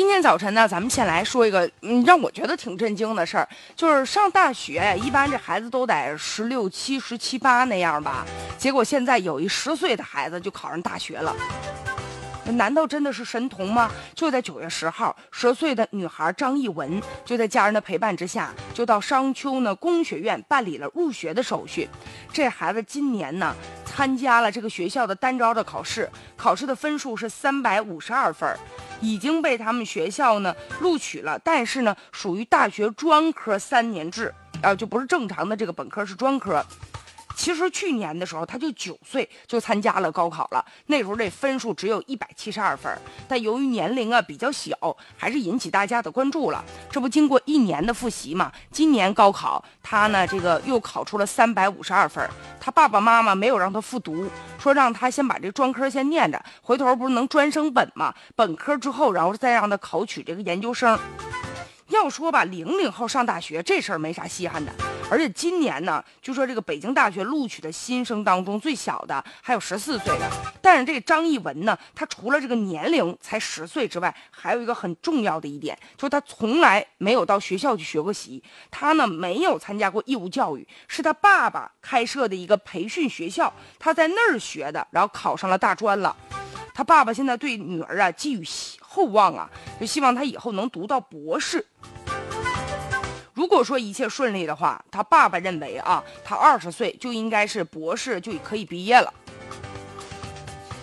今天早晨呢，咱们先来说一个，嗯，让我觉得挺震惊的事儿，就是上大学，一般这孩子都得十六七、十七八那样吧，结果现在有一十岁的孩子就考上大学了。难道真的是神童吗？就在九月十号，十岁的女孩张艺文就在家人的陪伴之下，就到商丘呢工学院办理了入学的手续。这孩子今年呢参加了这个学校的单招的考试，考试的分数是三百五十二分，已经被他们学校呢录取了。但是呢，属于大学专科三年制，啊，就不是正常的这个本科，是专科。其实去年的时候，他就九岁就参加了高考了，那时候这分数只有一百七十二分，但由于年龄啊比较小，还是引起大家的关注了。这不经过一年的复习嘛，今年高考他呢这个又考出了三百五十二分，他爸爸妈妈没有让他复读，说让他先把这专科先念着，回头不是能专升本嘛？本科之后，然后再让他考取这个研究生。要说吧，零零后上大学这事儿没啥稀罕的。而且今年呢，就说这个北京大学录取的新生当中，最小的还有十四岁的。但是这个张艺文呢，他除了这个年龄才十岁之外，还有一个很重要的一点，就是他从来没有到学校去学过习。他呢没有参加过义务教育，是他爸爸开设的一个培训学校，他在那儿学的，然后考上了大专了。他爸爸现在对女儿啊寄予厚望啊，就希望他以后能读到博士。如果说一切顺利的话，他爸爸认为啊，他二十岁就应该是博士就可以毕业了。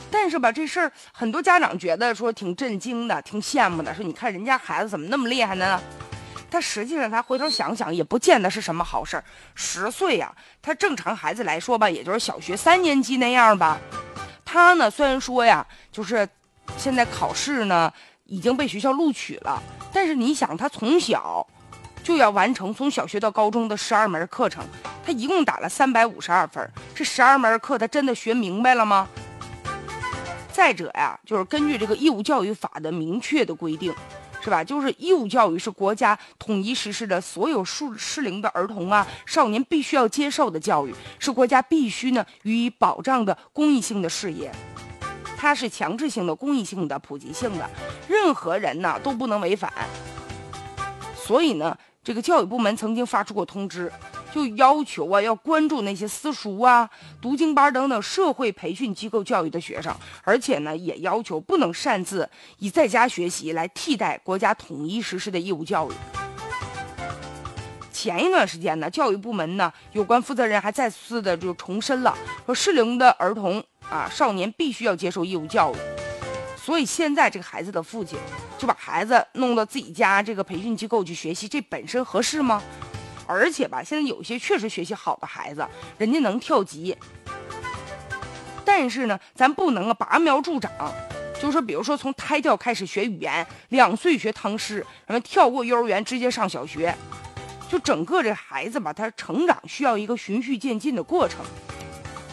但是吧，这事儿很多家长觉得说挺震惊的，挺羡慕的，说你看人家孩子怎么那么厉害呢？但实际上，他回头想想，也不见得是什么好事儿。十岁呀，他正常孩子来说吧，也就是小学三年级那样吧。他呢，虽然说呀，就是现在考试呢已经被学校录取了，但是你想，他从小。就要完成从小学到高中的十二门课程，他一共打了三百五十二分，这十二门课他真的学明白了吗？再者呀，就是根据这个义务教育法的明确的规定，是吧？就是义务教育是国家统一实施的所有适适龄的儿童啊少年必须要接受的教育，是国家必须呢予以保障的公益性的事业，它是强制性的、公益性的、普及性的，任何人呢都不能违反。所以呢。这个教育部门曾经发出过通知，就要求啊，要关注那些私塾啊、读经班等等社会培训机构教育的学生，而且呢，也要求不能擅自以在家学习来替代国家统一实施的义务教育。前一段时间呢，教育部门呢有关负责人还再次的就重申了，说适龄的儿童啊、少年必须要接受义务教育。所以现在这个孩子的父亲就把孩子弄到自己家这个培训机构去学习，这本身合适吗？而且吧，现在有些确实学习好的孩子，人家能跳级，但是呢，咱不能拔苗助长，就是说，比如说从胎教开始学语言，两岁学唐诗，然后跳过幼儿园直接上小学，就整个这孩子吧，他成长需要一个循序渐进的过程。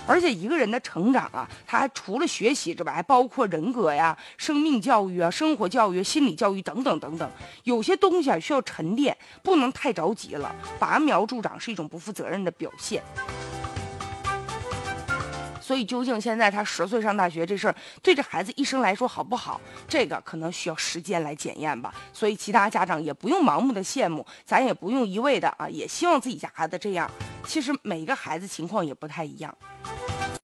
而且一个人的成长啊，他还除了学习之外，还包括人格呀、生命教育啊、生活教育、心理教育等等等等。有些东西啊需要沉淀，不能太着急了。拔苗助长是一种不负责任的表现。所以，究竟现在他十岁上大学这事儿，对这孩子一生来说好不好？这个可能需要时间来检验吧。所以，其他家长也不用盲目的羡慕，咱也不用一味的啊，也希望自己家孩子这样。其实每个孩子情况也不太一样。